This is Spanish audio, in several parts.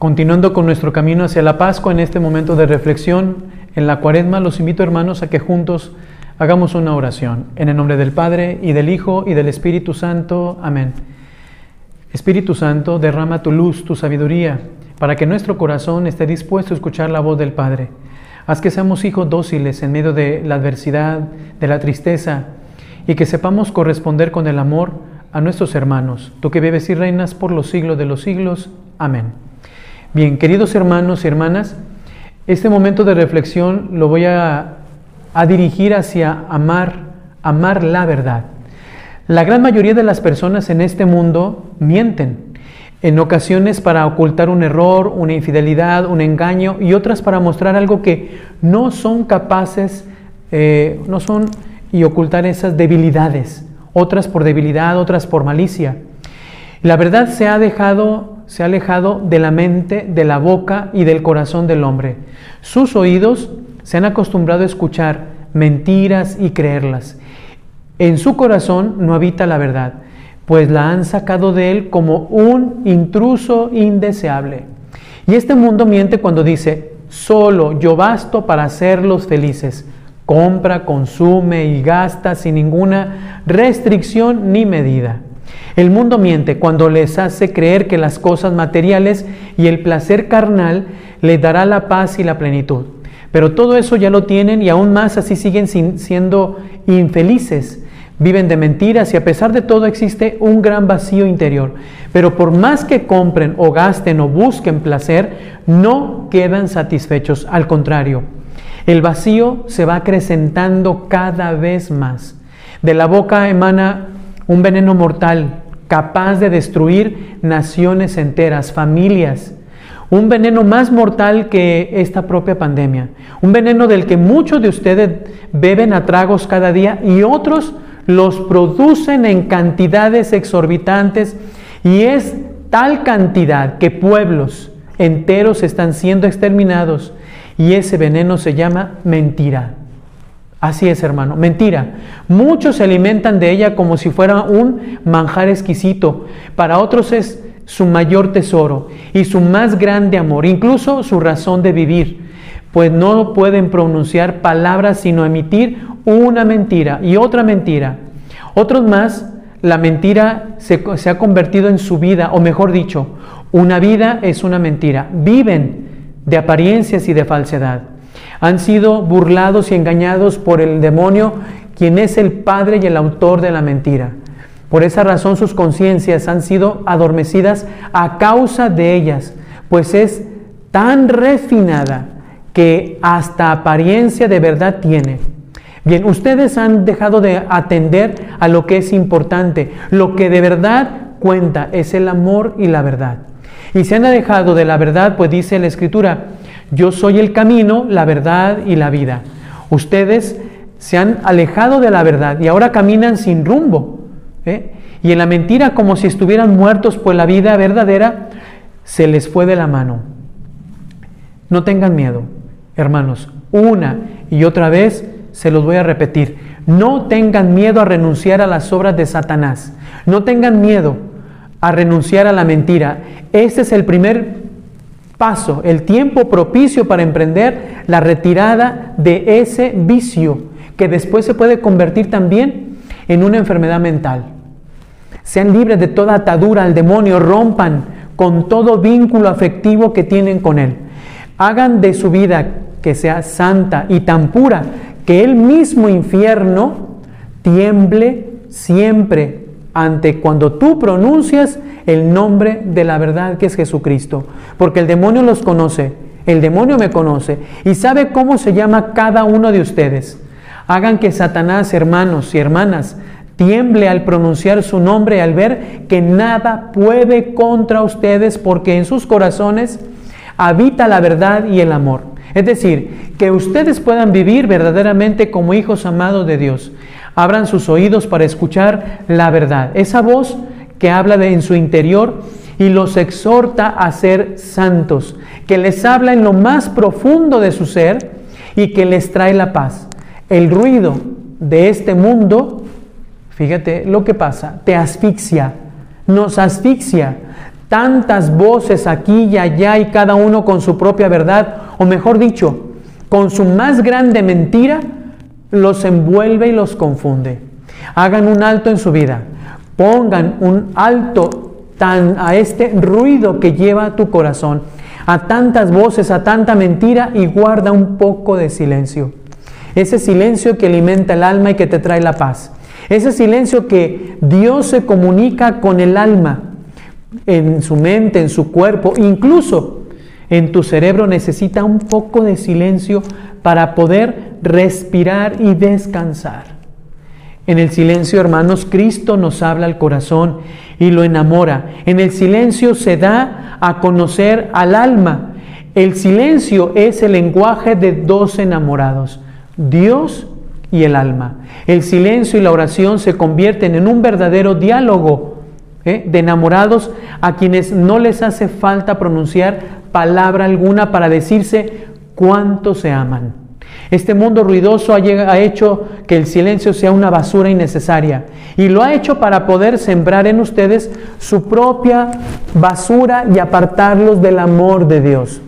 Continuando con nuestro camino hacia la Pascua en este momento de reflexión en la cuaresma, los invito hermanos a que juntos hagamos una oración. En el nombre del Padre y del Hijo y del Espíritu Santo. Amén. Espíritu Santo, derrama tu luz, tu sabiduría, para que nuestro corazón esté dispuesto a escuchar la voz del Padre. Haz que seamos hijos dóciles en medio de la adversidad, de la tristeza, y que sepamos corresponder con el amor a nuestros hermanos. Tú que vives y reinas por los siglos de los siglos. Amén. Bien, queridos hermanos y hermanas, este momento de reflexión lo voy a, dirigir hacia amar, amar la verdad. La gran mayoría de las personas en este mundo mienten, en ocasiones para ocultar un error, una infidelidad, un engaño y otras para mostrar algo que no son capaces, eh, no son y ocultar esas debilidades, otras por debilidad, otras por malicia. La verdad se ha dejado, se ha alejado de la mente, de la boca y del corazón del hombre. Sus oídos se han acostumbrado a escuchar mentiras y creerlas. En su corazón no habita la verdad, pues la han sacado de él como un intruso indeseable. Y este mundo miente cuando dice, solo yo basto para hacerlos felices. Compra, consume y gasta sin ninguna restricción ni medida. El mundo miente cuando les hace creer que las cosas materiales y el placer carnal le dará la paz y la plenitud. Pero todo eso ya lo tienen y aún más así siguen siendo infelices. Viven de mentiras y a pesar de todo existe un gran vacío interior. Pero por más que compren o gasten o busquen placer, no quedan satisfechos. Al contrario, el vacío se va acrecentando cada vez más. De la boca emana un veneno mortal capaz de destruir naciones enteras, familias. Un veneno más mortal que esta propia pandemia. Un veneno del que muchos de ustedes beben a tragos cada día y otros los producen en cantidades exorbitantes y es tal cantidad que pueblos enteros están siendo exterminados y ese veneno se llama mentira. Así es, hermano, mentira. Muchos se alimentan de ella como si fuera un manjar exquisito. Para otros es su mayor tesoro y su más grande amor, incluso su razón de vivir, pues no pueden pronunciar palabras sino emitir una mentira y otra mentira. Otros más, la mentira se, se ha convertido en su vida, o mejor dicho, una vida es una mentira. Viven de apariencias y de falsedad. Han sido burlados y engañados por el demonio, quien es el padre y el autor de la mentira. Por esa razón sus conciencias han sido adormecidas a causa de ellas, pues es tan refinada que hasta apariencia de verdad tiene. Bien, ustedes han dejado de atender a lo que es importante. Lo que de verdad cuenta es el amor y la verdad. Y se han alejado de la verdad, pues dice la Escritura, yo soy el camino, la verdad y la vida. Ustedes se han alejado de la verdad y ahora caminan sin rumbo. ¿eh? Y en la mentira como si estuvieran muertos, pues la vida verdadera se les fue de la mano. No tengan miedo, hermanos. Una y otra vez se los voy a repetir. No tengan miedo a renunciar a las obras de Satanás. No tengan miedo a renunciar a la mentira. Este es el primer paso, el tiempo propicio para emprender la retirada de ese vicio que después se puede convertir también en una enfermedad mental. Sean libres de toda atadura al demonio, rompan con todo vínculo afectivo que tienen con Él. Hagan de su vida que sea santa y tan pura que el mismo infierno tiemble siempre ante cuando tú pronuncias el nombre de la verdad que es Jesucristo. Porque el demonio los conoce, el demonio me conoce y sabe cómo se llama cada uno de ustedes. Hagan que Satanás, hermanos y hermanas, tiemble al pronunciar su nombre, al ver que nada puede contra ustedes, porque en sus corazones habita la verdad y el amor. Es decir, que ustedes puedan vivir verdaderamente como hijos amados de Dios. Abran sus oídos para escuchar la verdad, esa voz que habla en su interior y los exhorta a ser santos, que les habla en lo más profundo de su ser y que les trae la paz. El ruido de este mundo, fíjate lo que pasa, te asfixia, nos asfixia. Tantas voces aquí y allá y cada uno con su propia verdad, o mejor dicho, con su más grande mentira, los envuelve y los confunde. Hagan un alto en su vida. Pongan un alto tan a este ruido que lleva tu corazón, a tantas voces, a tanta mentira y guarda un poco de silencio. Ese silencio que alimenta el alma y que te trae la paz. Ese silencio que Dios se comunica con el alma, en su mente, en su cuerpo, incluso en tu cerebro necesita un poco de silencio para poder respirar y descansar. En el silencio, hermanos, Cristo nos habla al corazón y lo enamora. En el silencio se da a conocer al alma. El silencio es el lenguaje de dos enamorados, Dios y el alma. El silencio y la oración se convierten en un verdadero diálogo ¿eh? de enamorados a quienes no les hace falta pronunciar palabra alguna para decirse cuánto se aman. Este mundo ruidoso ha, hecho que el silencio sea una basura innecesaria y lo ha hecho para poder sembrar en ustedes su propia basura y apartarlos del amor de Dios.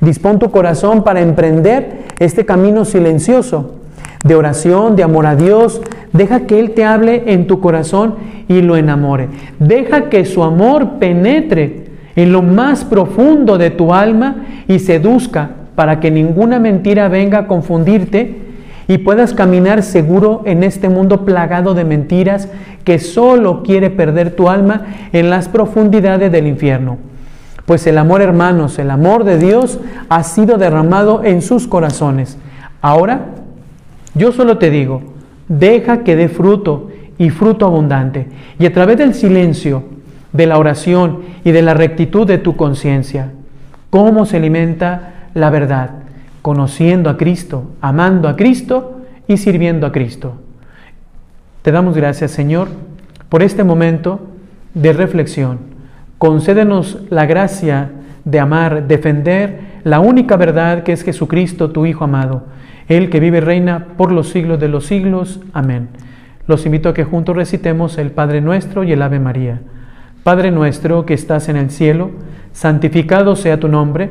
Dispón tu corazón para emprender este camino silencioso de oración, de amor a Dios. Deja que Él te hable en tu corazón y lo enamore. Deja que su amor penetre en lo más profundo de tu alma y seduzca para que ninguna mentira venga a confundirte y puedas caminar seguro en este mundo plagado de mentiras que solo quiere perder tu alma en las profundidades del infierno. Pues el amor, hermanos, el amor de Dios ha sido derramado en sus corazones. Ahora, yo solo te digo, deja que dé fruto y fruto abundante. Y a través del silencio, de la oración y de la rectitud de tu conciencia, ¿cómo se alimenta la verdad, conociendo a Cristo, amando a Cristo y sirviendo a Cristo. Te damos gracias, Señor, por este momento de reflexión. Concédenos la gracia de amar, defender la única verdad que es Jesucristo, tu Hijo amado, Él que vive y reina por los siglos de los siglos. Amén. Los invito a que juntos recitemos el Padre nuestro y el Ave María. Padre nuestro que estás en el cielo, santificado sea tu nombre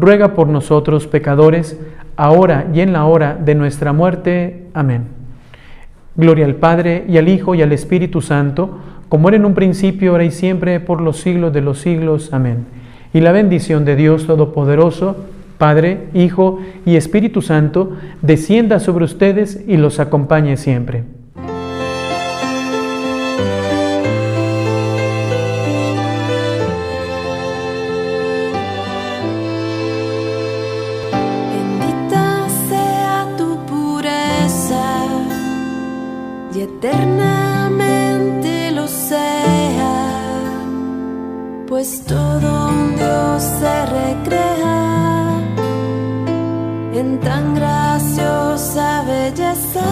ruega por nosotros pecadores, ahora y en la hora de nuestra muerte. Amén. Gloria al Padre y al Hijo y al Espíritu Santo, como era en un principio, ahora y siempre, por los siglos de los siglos. Amén. Y la bendición de Dios Todopoderoso, Padre, Hijo y Espíritu Santo, descienda sobre ustedes y los acompañe siempre. Pues todo un Dios se recrea en tan graciosa belleza.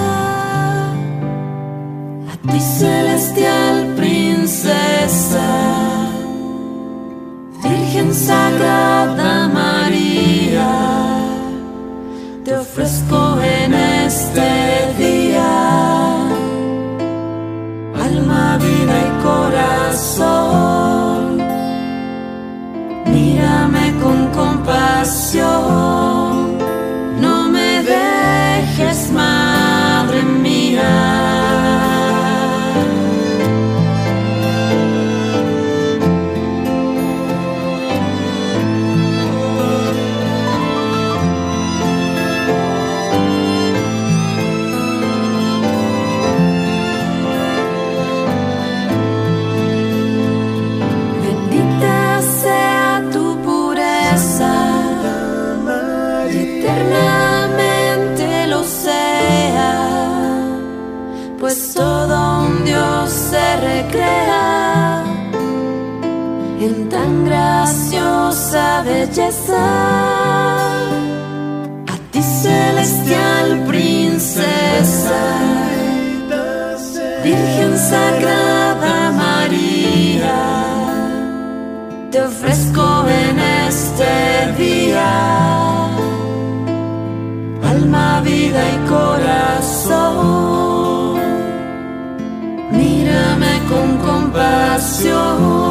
A ti celestial princesa, Virgen Sagrada María, te ofrezco en este día alma, vida y corazón. Compasión, Dios se recrea en tan graciosa belleza. A ti celestial princesa, Virgen Sagrada María te ofrezco en este día alma, vida y corazón. Compasión,